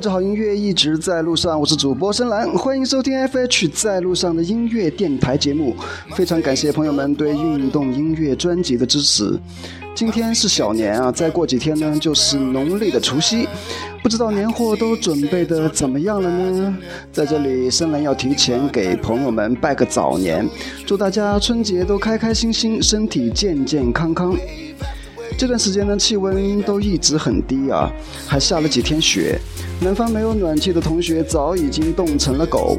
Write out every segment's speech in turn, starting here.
带着好音乐一直在路上，我是主播深蓝，欢迎收听 FH 在路上的音乐电台节目。非常感谢朋友们对运动音乐专辑的支持。今天是小年啊，再过几天呢就是农历的除夕，不知道年货都准备的怎么样了呢？在这里，深蓝要提前给朋友们拜个早年，祝大家春节都开开心心，身体健健康康。这段时间呢，气温都一直很低啊，还下了几天雪。南方没有暖气的同学早已经冻成了狗。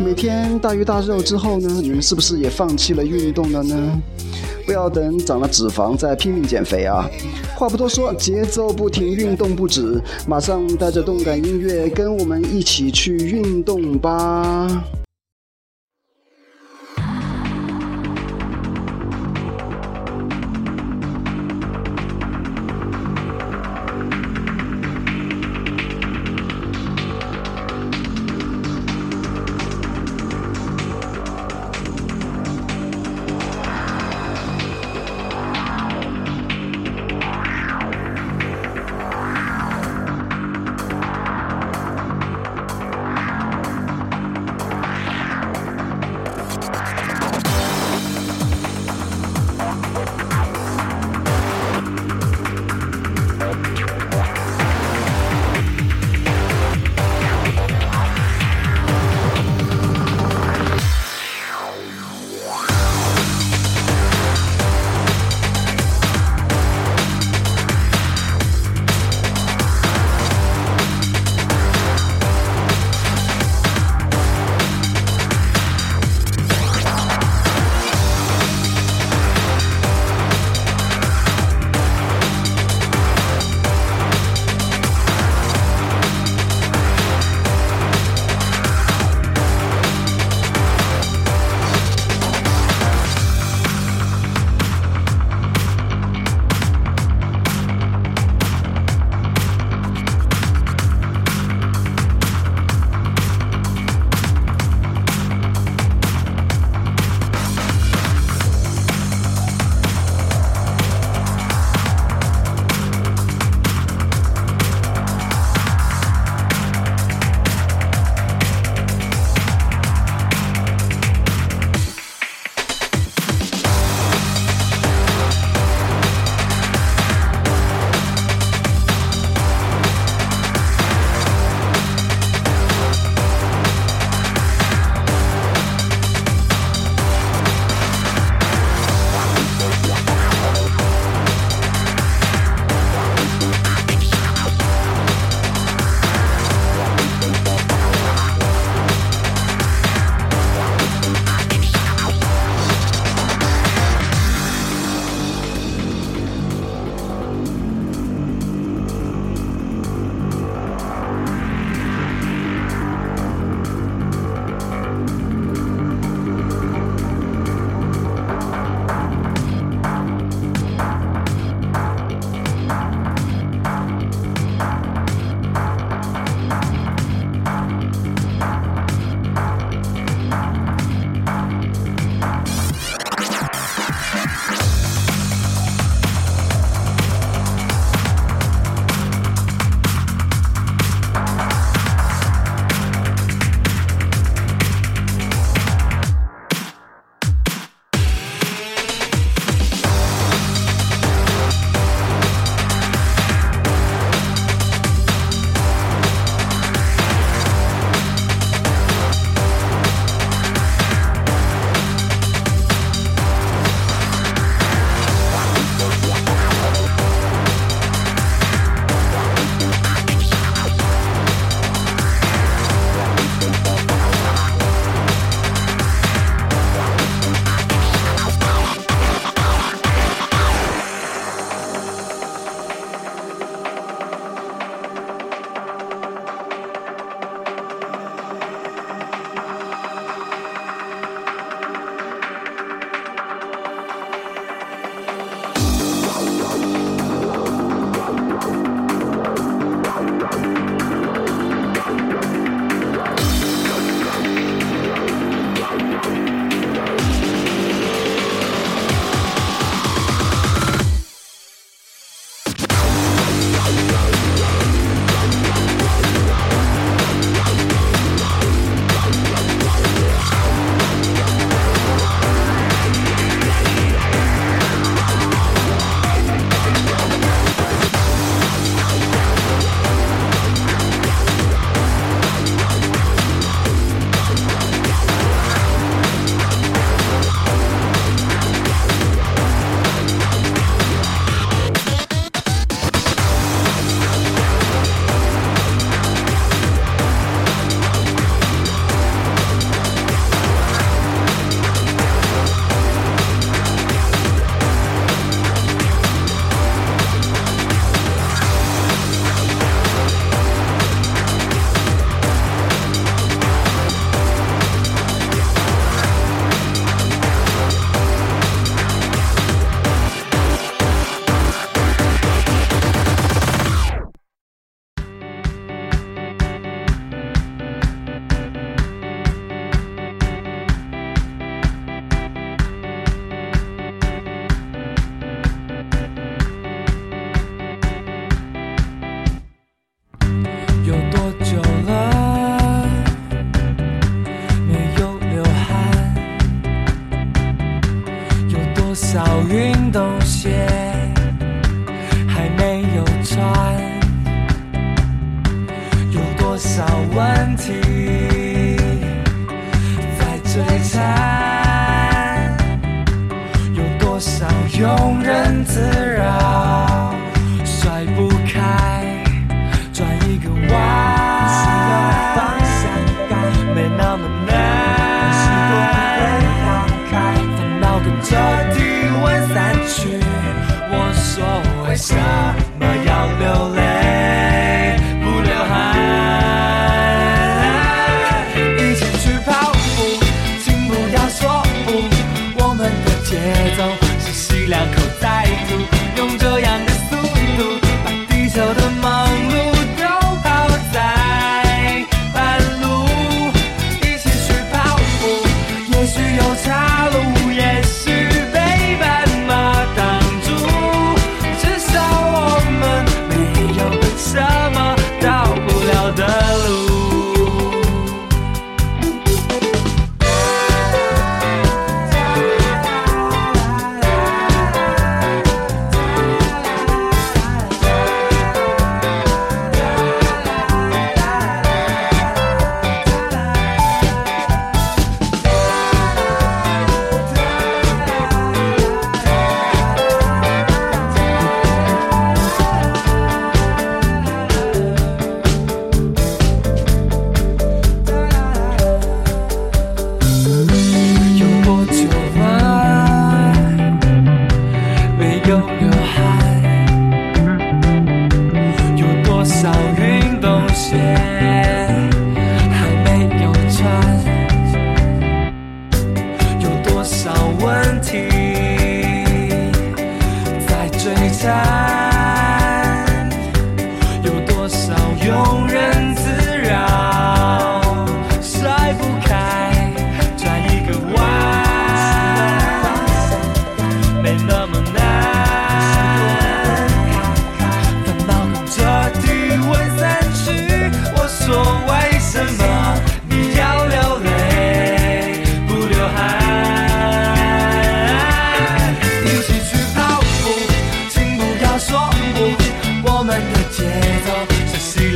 每天大鱼大肉之后呢，你们是不是也放弃了运动了呢？不要等长了脂肪再拼命减肥啊！话不多说，节奏不停，运动不止，马上带着动感音乐，跟我们一起去运动吧！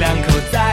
两口再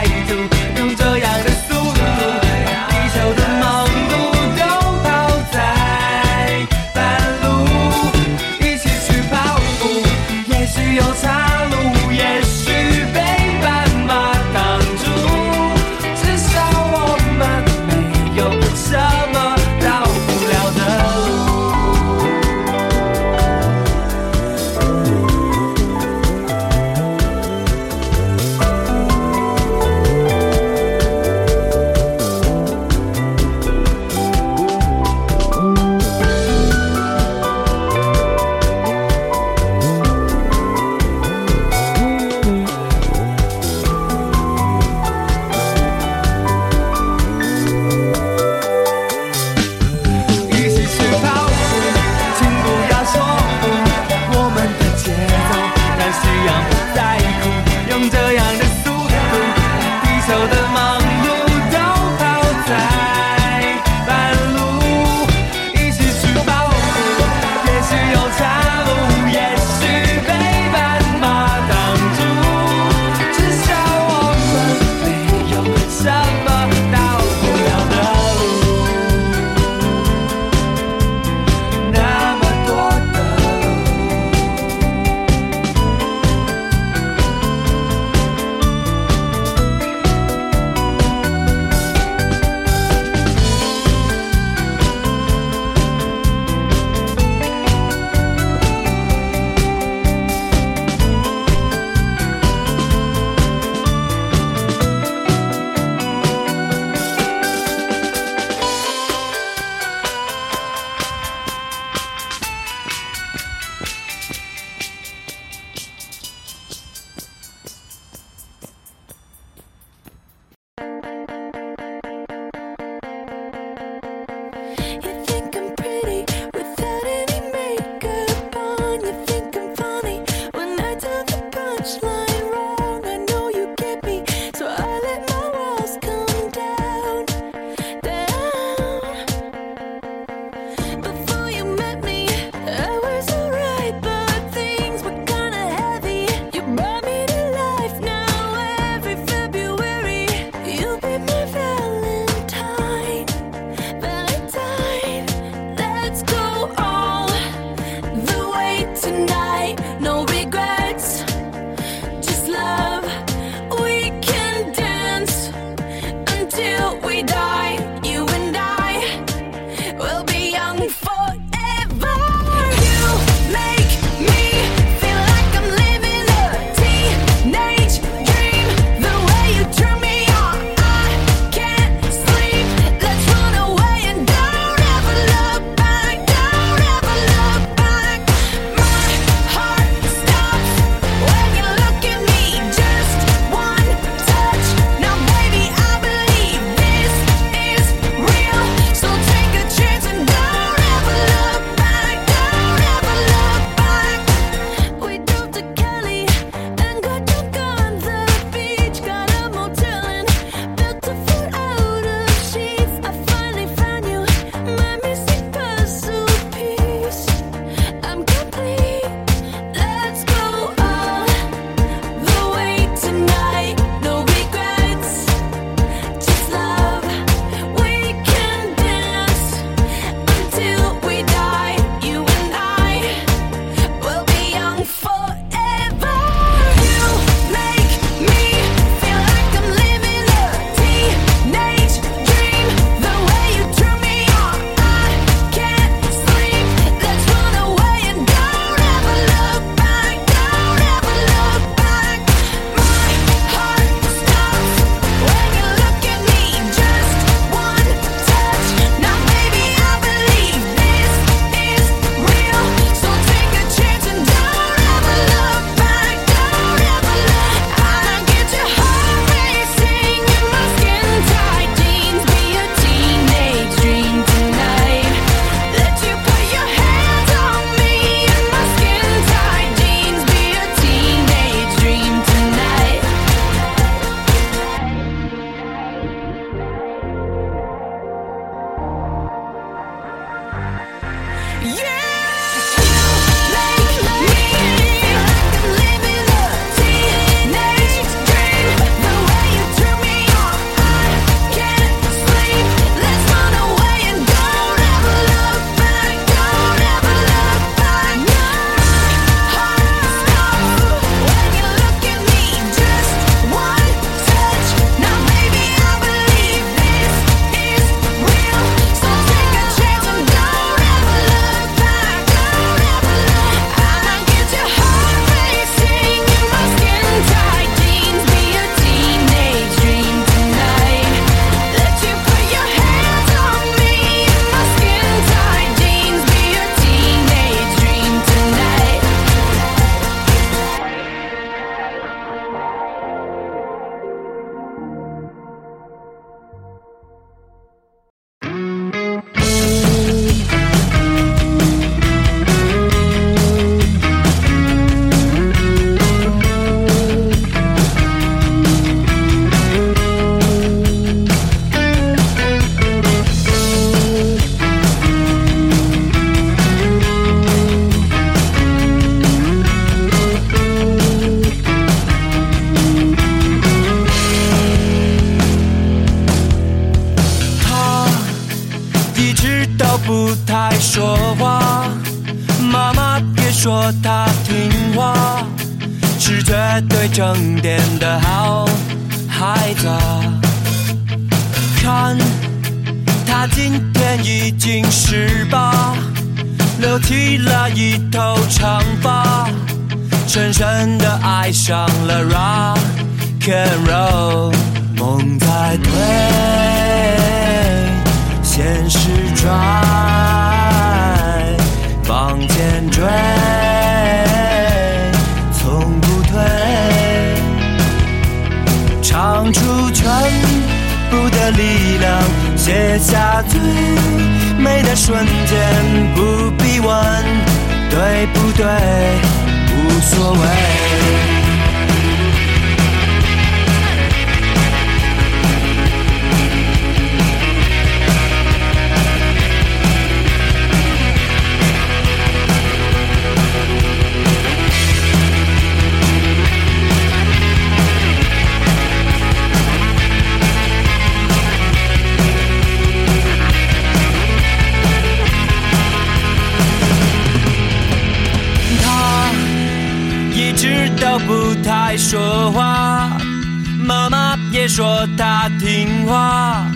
听话，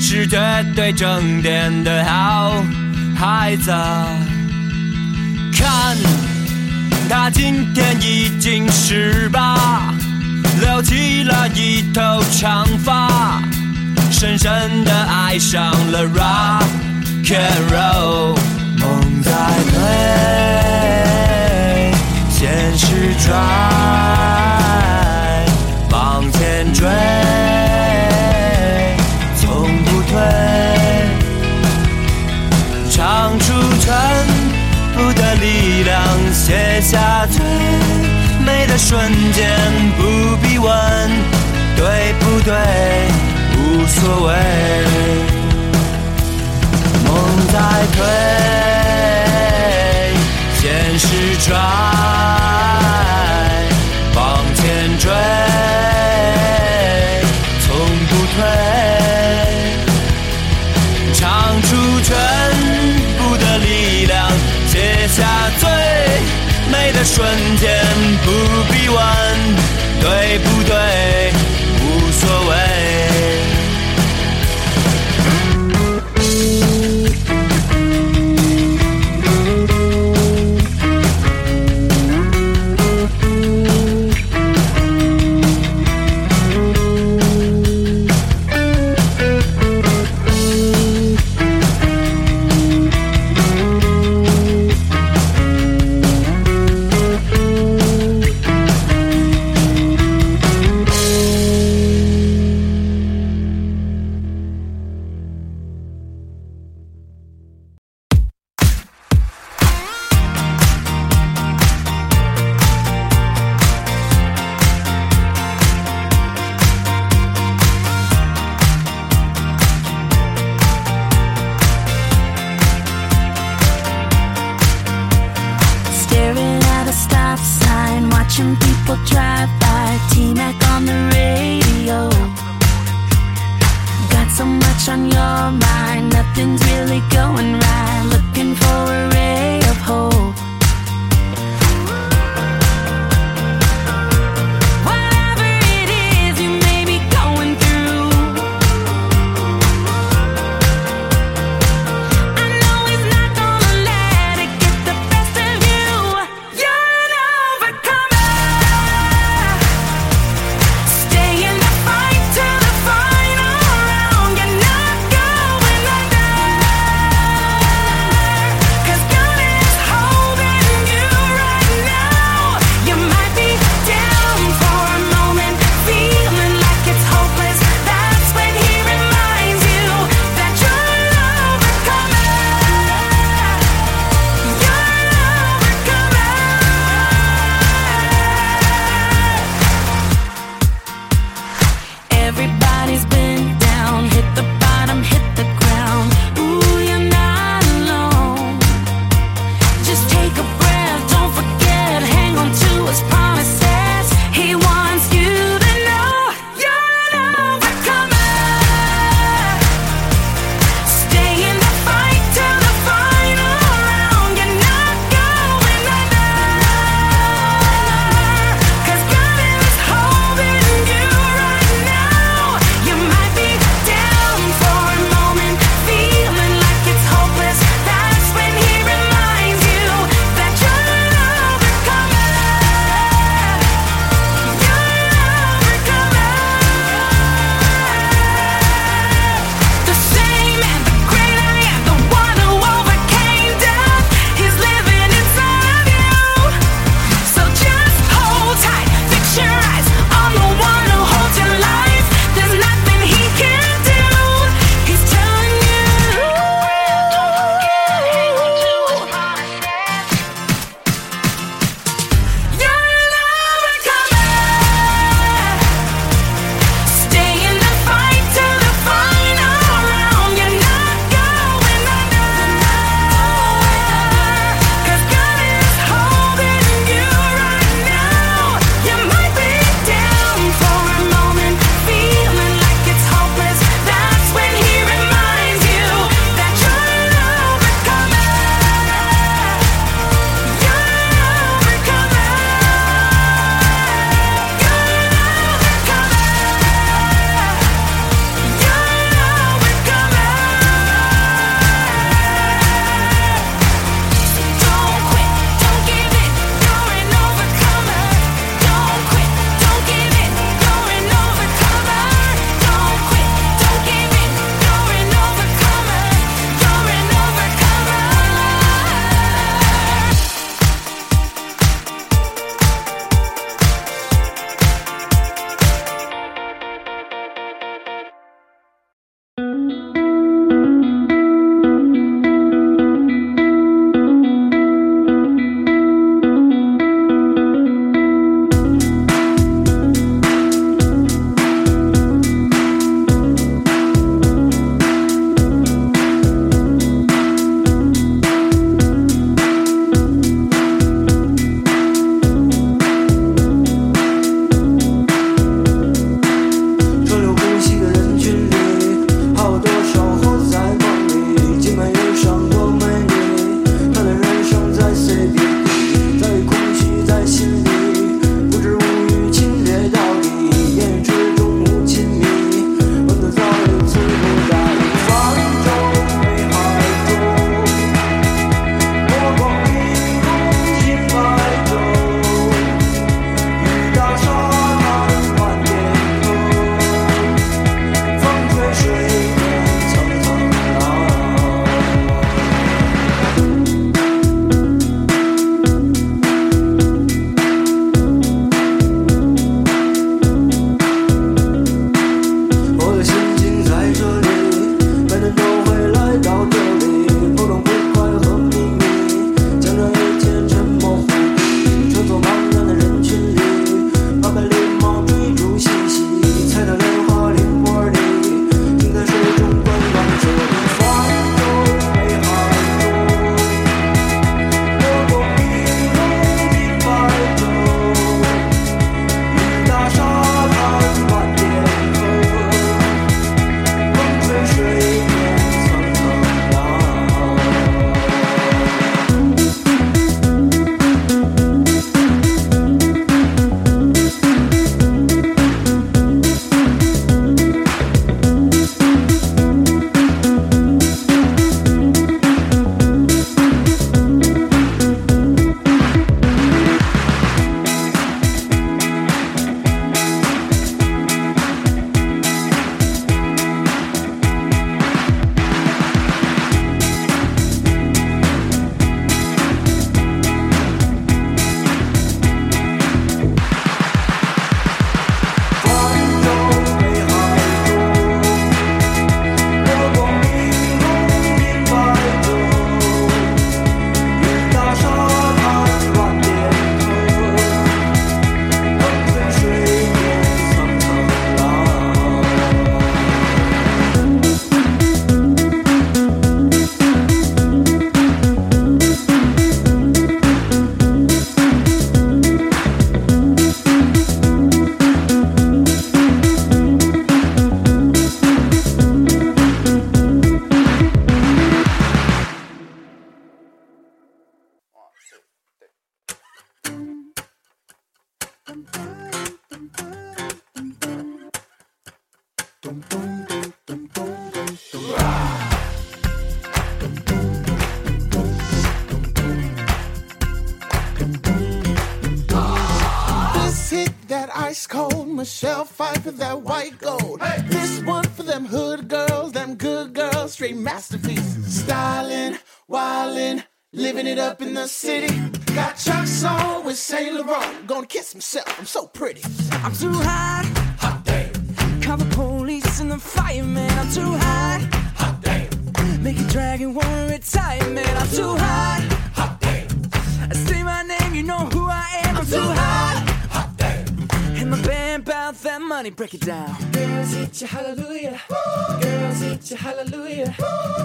是绝对正点的好孩子。看，他今天已经十八，留起了一头长发，深深的爱上了 rock and roll，梦在推，现实拽，往前追，退。唱出全部的力量，写下最美的瞬间，不必问对不对，无所谓。梦在推，现实拽，写下最美的瞬间，不必问对不对，goodbye. Ice cold Michelle fight for that white gold. This one for them hood girls, them good girls, straight masterpieces. Styling, wildin', living it up in the city. Got Chuck's on with Saint Laurent. Gonna kiss myself, I'm so pretty. I'm too hot. Hot damn. Call the police and the fireman. I'm too hot. Hot damn. Make a dragon wanna retire, man. I'm too hot. Hot damn. Say my name, you know who I am. I'm too hot. Hot. My band bout that money, break it down. Girls hit you hallelujah. Girls hit you hallelujah.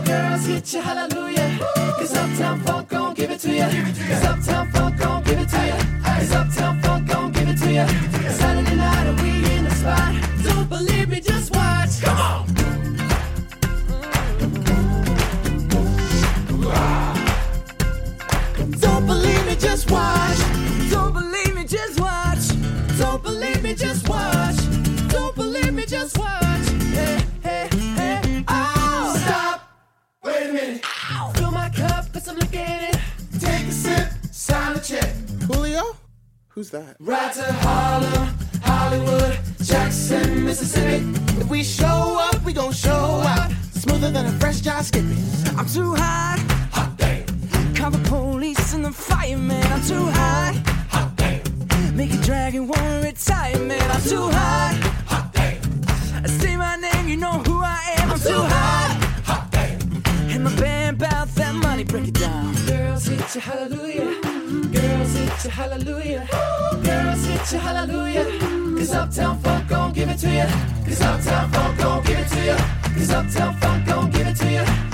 Girls hit you hallelujah. Cause Uptown Funk gon' give it to you. Cause Uptown Funk gon' give it to you. Cause Uptown Funk gon' give it to you. Saturday night and we in the spot. Don't believe me, just watch. Come on. Don't believe me, just watch. Who's that? Right to Harlem, Hollywood, Jackson, Mississippi. If we show up, we gon' show out. Smoother than a fresh drop skipping. I'm too hot. Hot damn. Call the police and the fireman. I'm too hot. Hot damn. Make a dragon wanna retire, man. I'm too hot. Say my name, you know who I am. I'm too hot. Hot damn. And my band bout that money, break it down. Girls hit you hallelujah. Girls hit you hallelujah. Girls hit you hallelujah. Cause Uptown Funk gon' give it to you. Cause Uptown Funk gon' give it to you. Cause Uptown Funk gon' give it to you.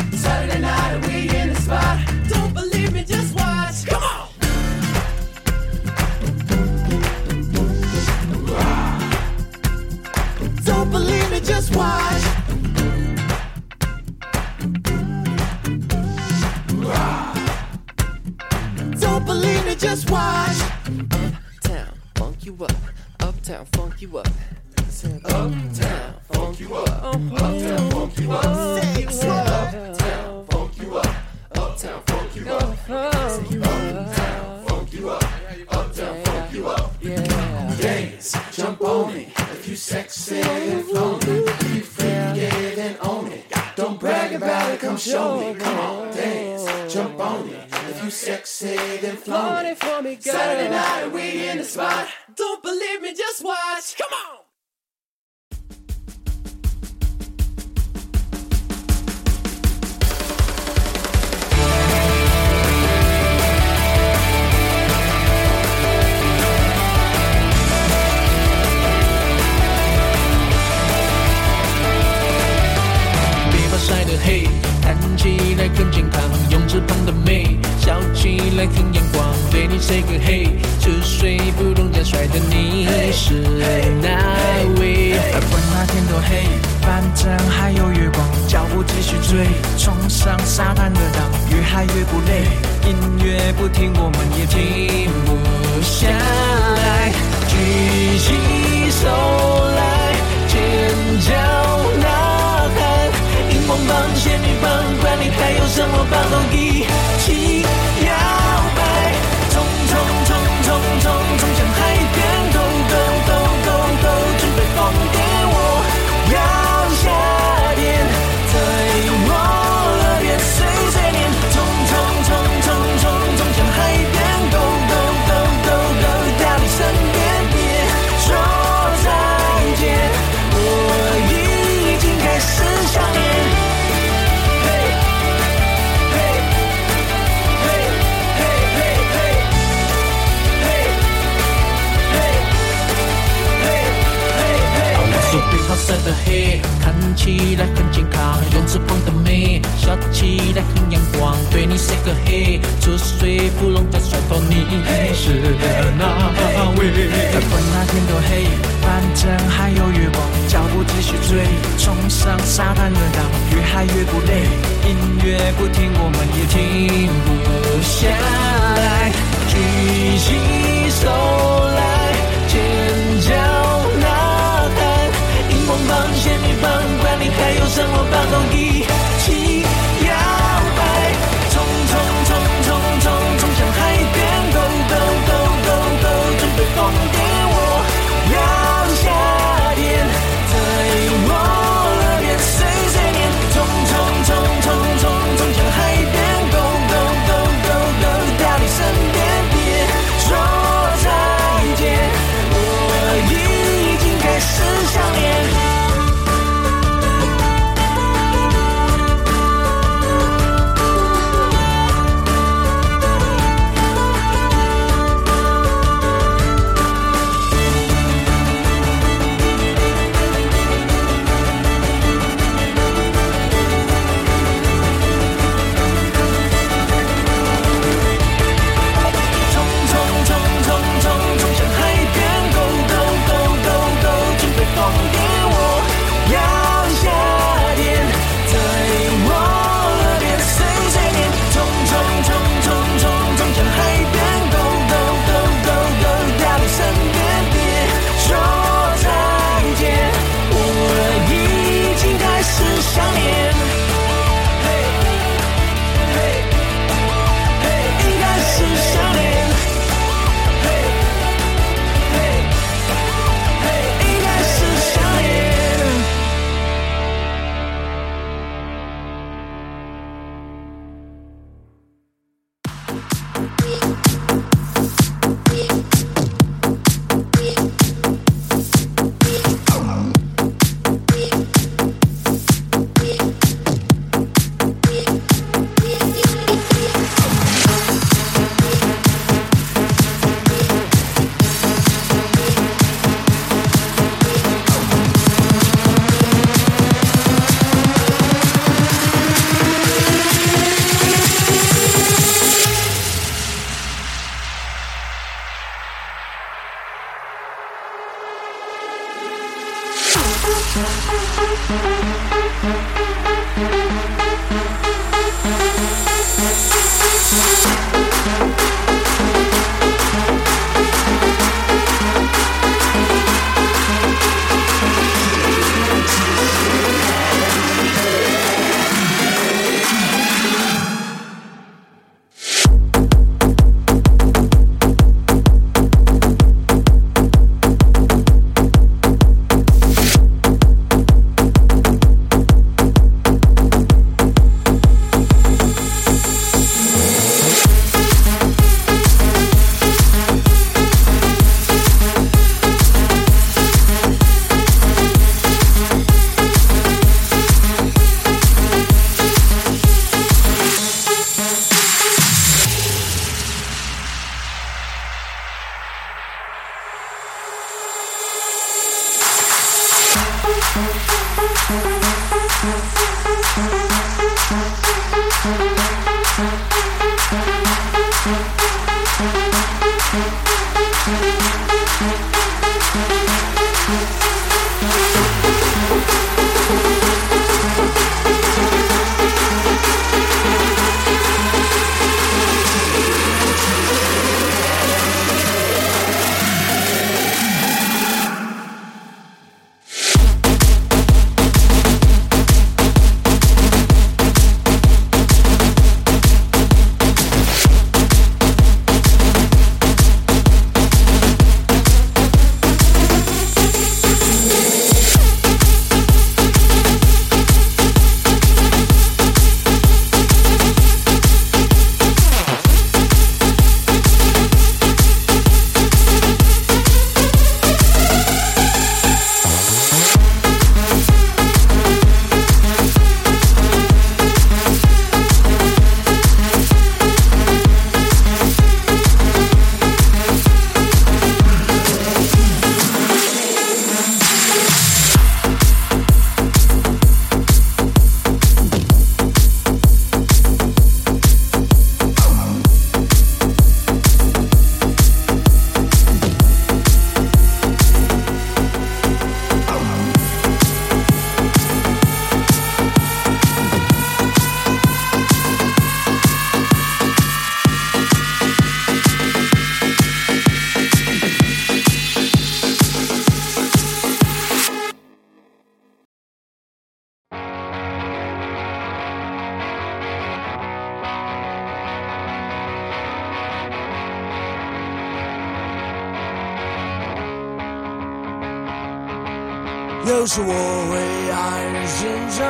有时我会爱人身上，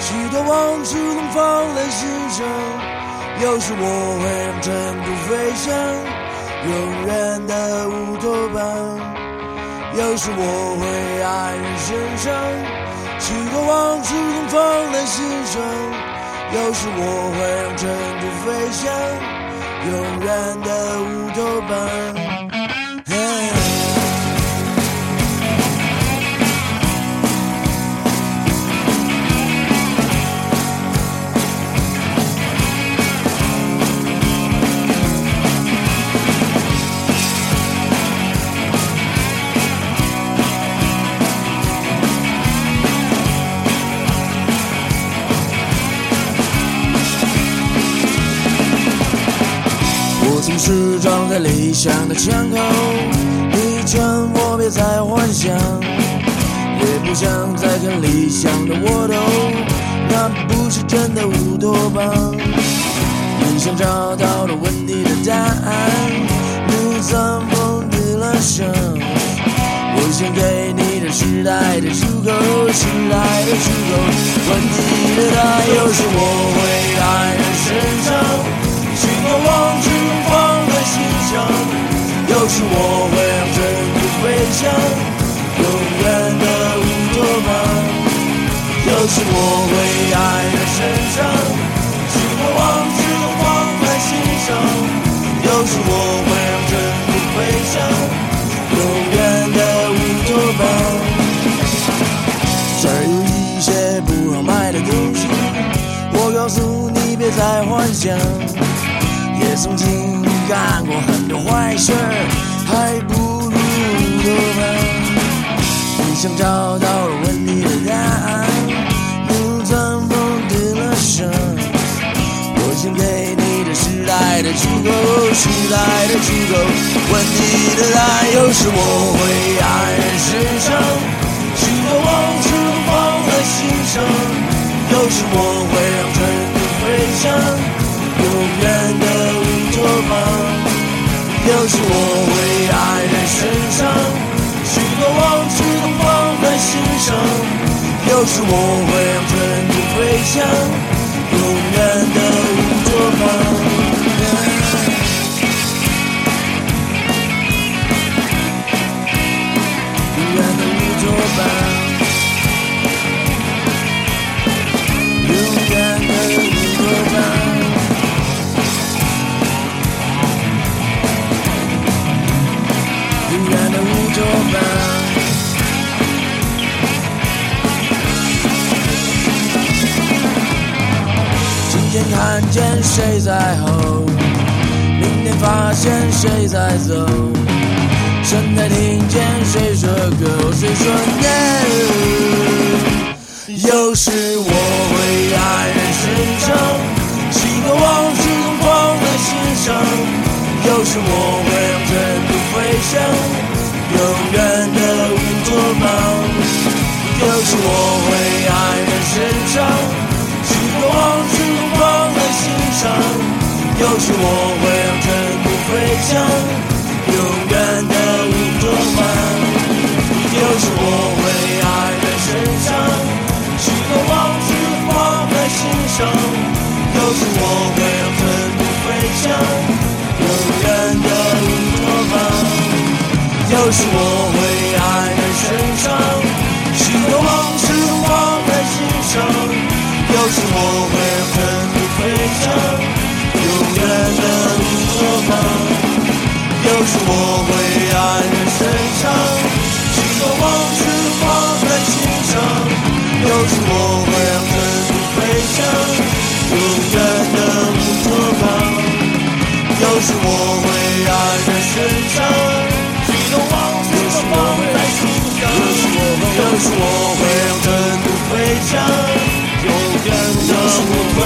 许多往事都放在心上。有时我会让尘土飞翔，永远的乌托邦。有时我会爱人身上，许多往事都放在心上。有时我会让尘土飞翔，永远的乌托邦。是撞在理想的枪口，你劝我别再幻想，也不想再看理想的窝头，那不是真的乌托邦。你想找到了问题的答案，你怎么地了想？我想给你的时代的出口，时代的出口。问题的答案，有时我会爱人身上。许多往事有时我会让尘土飞翔，永远的乌托邦。有时我会爱的神伤，许多往事都放在心上，有时我会让尘土飞翔，永远的乌托邦。这儿有一些不好卖的东西，我告诉你别再幻想。也曾经干过很多坏事，还不如乌托邦。你想找到了问题的答案，你怎么地了想？我想给你的时代的出口，时代的出口。问题的答案，有时我会黯然神伤，许多往事放在心上，有时我会让尘土飞翔。永远的乌托邦。有时我会爱人身上，许多往事都放在心上。有时我会让尘土飞翔，永远的乌托邦。永远的乌托邦。永远的乌托邦。今天看见谁在吼，明天发现谁在走，现在听见谁说 go，谁说 no。有时我会爱人身上，许多往事都放在心上。有时我会让尘土飞翔，永远的乌托邦。有时我会爱人身上，许多往事都放在心上。有时我会让尘土飞翔，永远的乌托邦。有时我会爱人身上，许多往事都放在心上。有时我会让尘土飞翔。有时我会黯然神伤，许多往事都放在心上。有时我会让尘土飞翔，永远的乌托邦。有时我会黯然神伤，许多往事都放在心上。有时我会让尘土飞翔，永远的乌托邦。有时我会黯然神伤，我会，有时我会让尘土飞翔，勇敢的乌托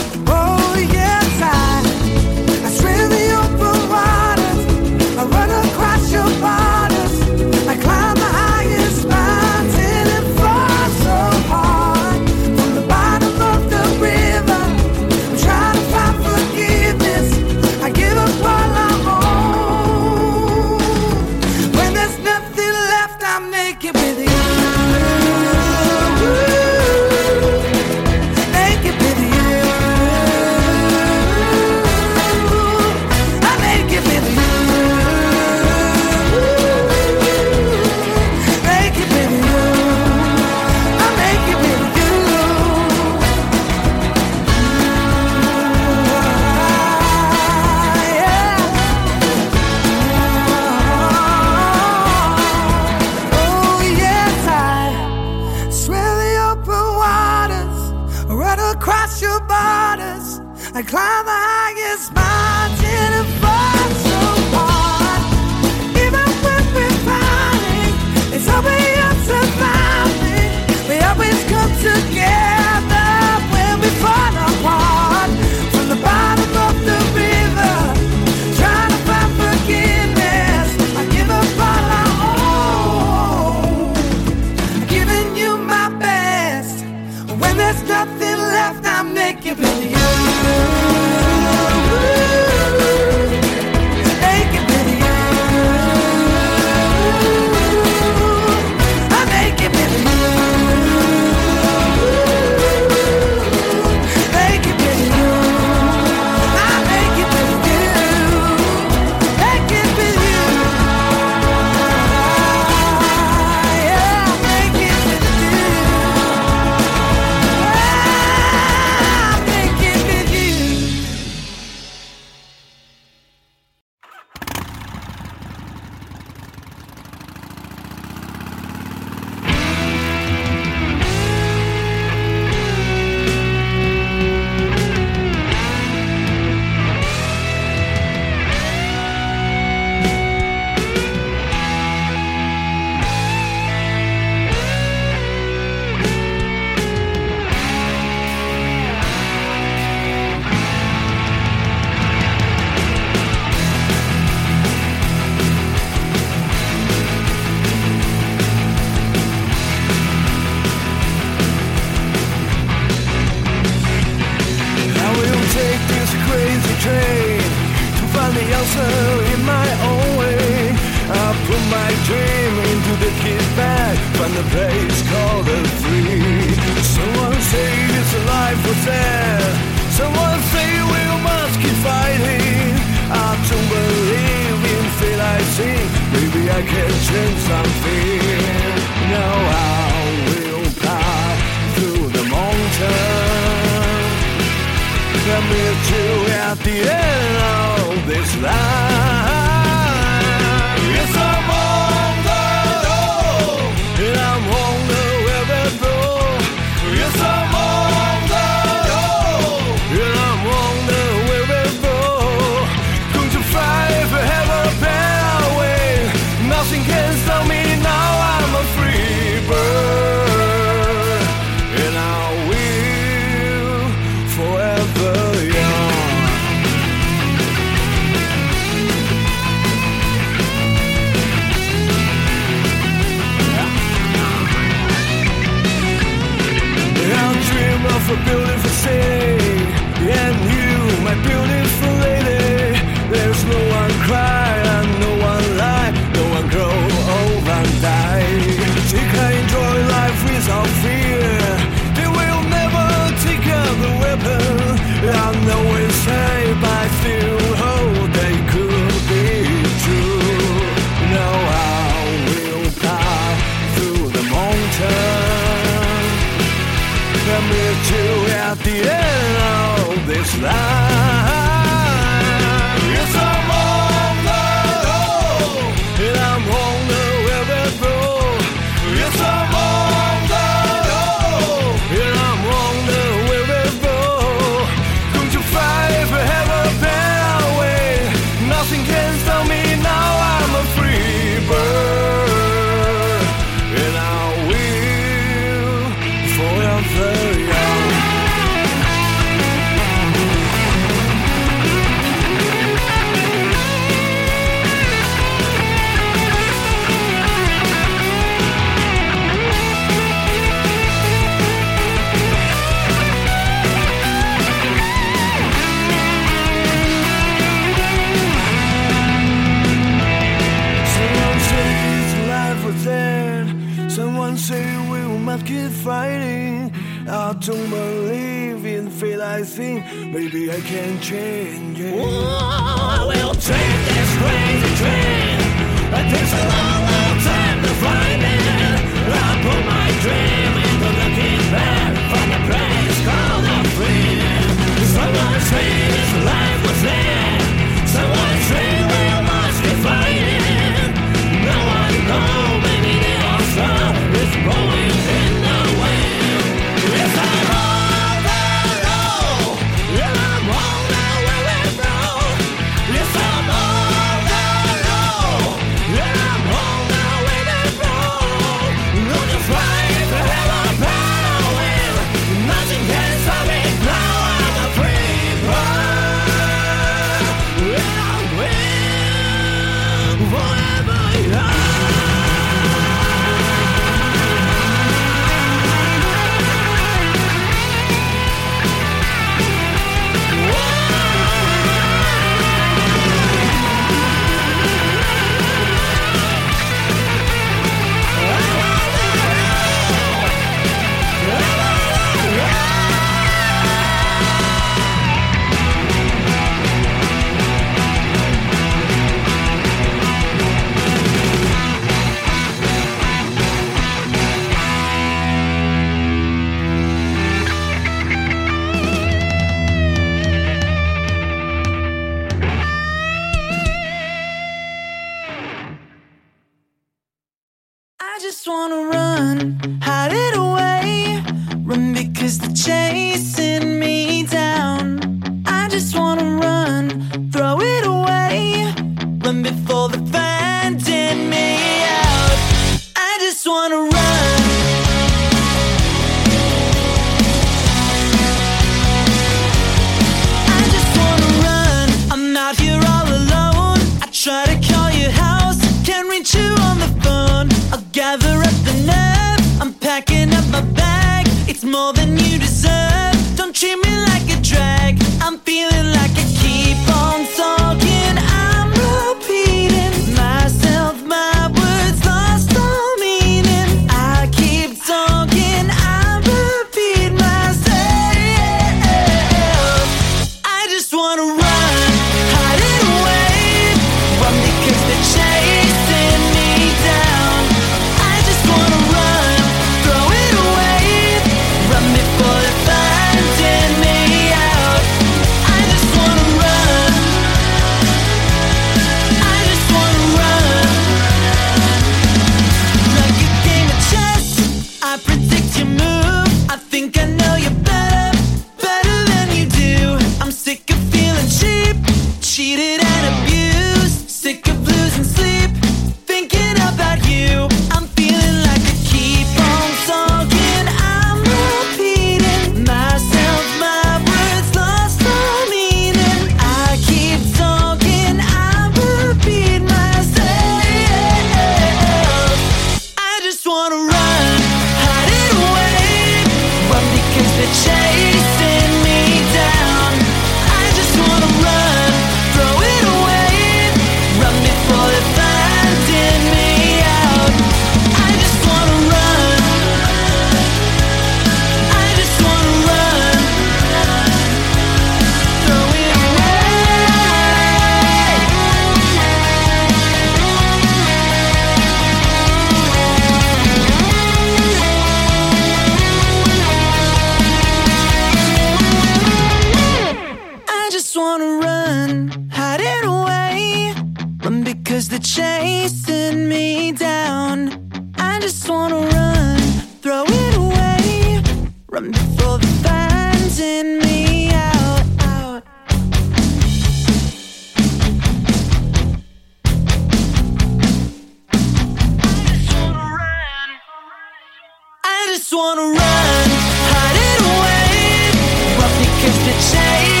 just wanna run, hide it away, but because the chain.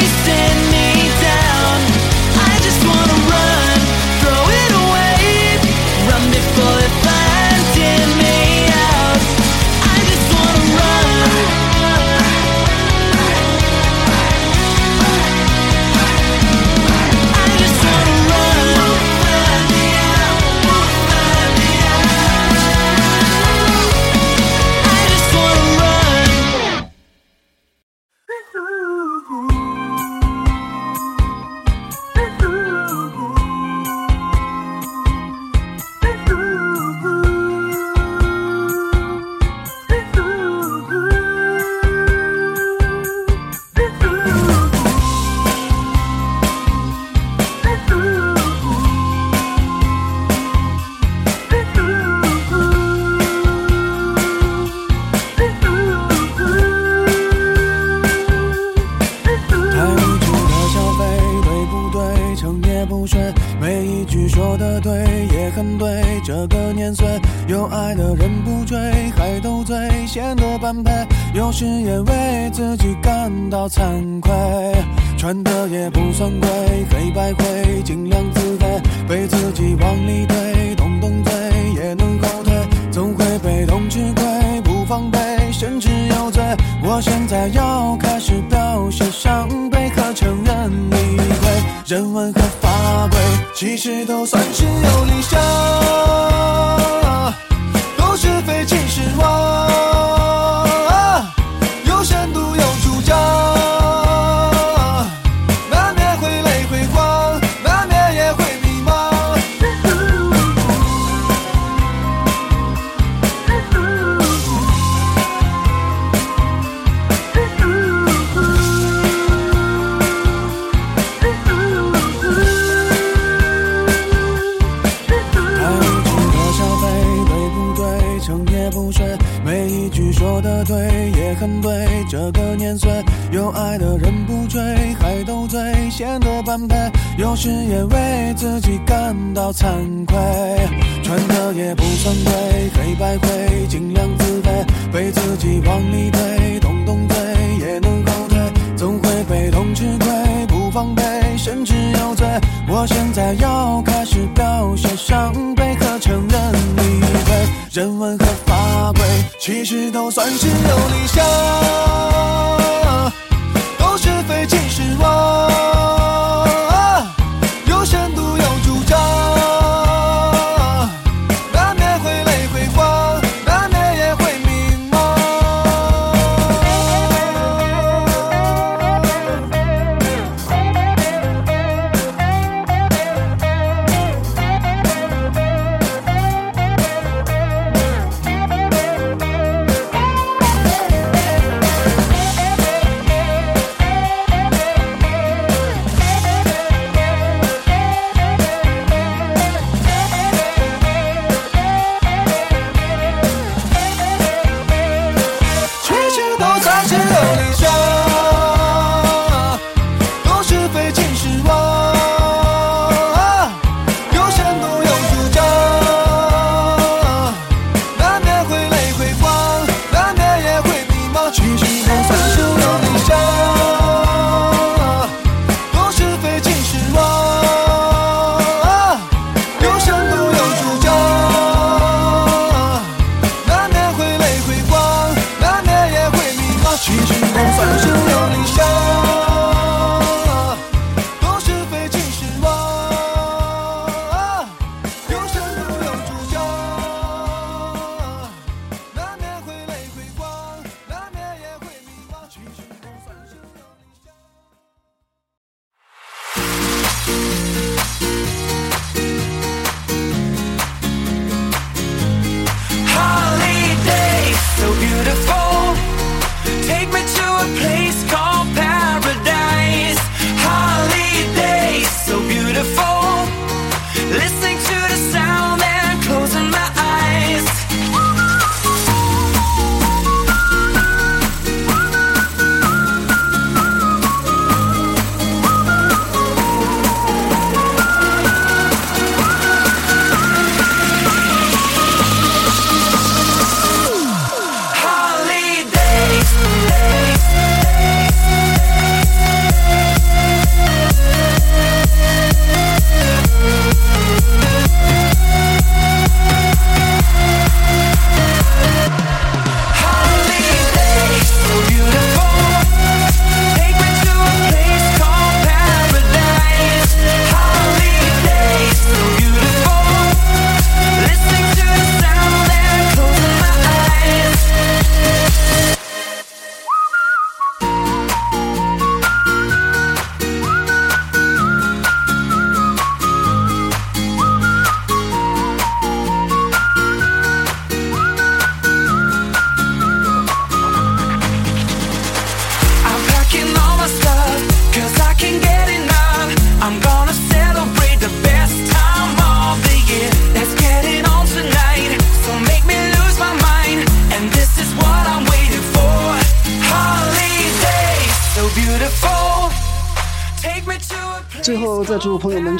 感到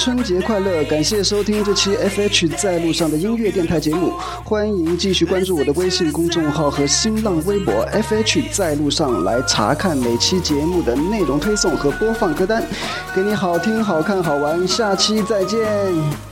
春节快乐！感谢收听这期 FH 在路上的音乐电台节目，欢迎继续关注我的微信公众号和新浪微博 FH 在路上来查看每期节目的内容推送和播放歌单，给你好听、好看、好玩。下期再见。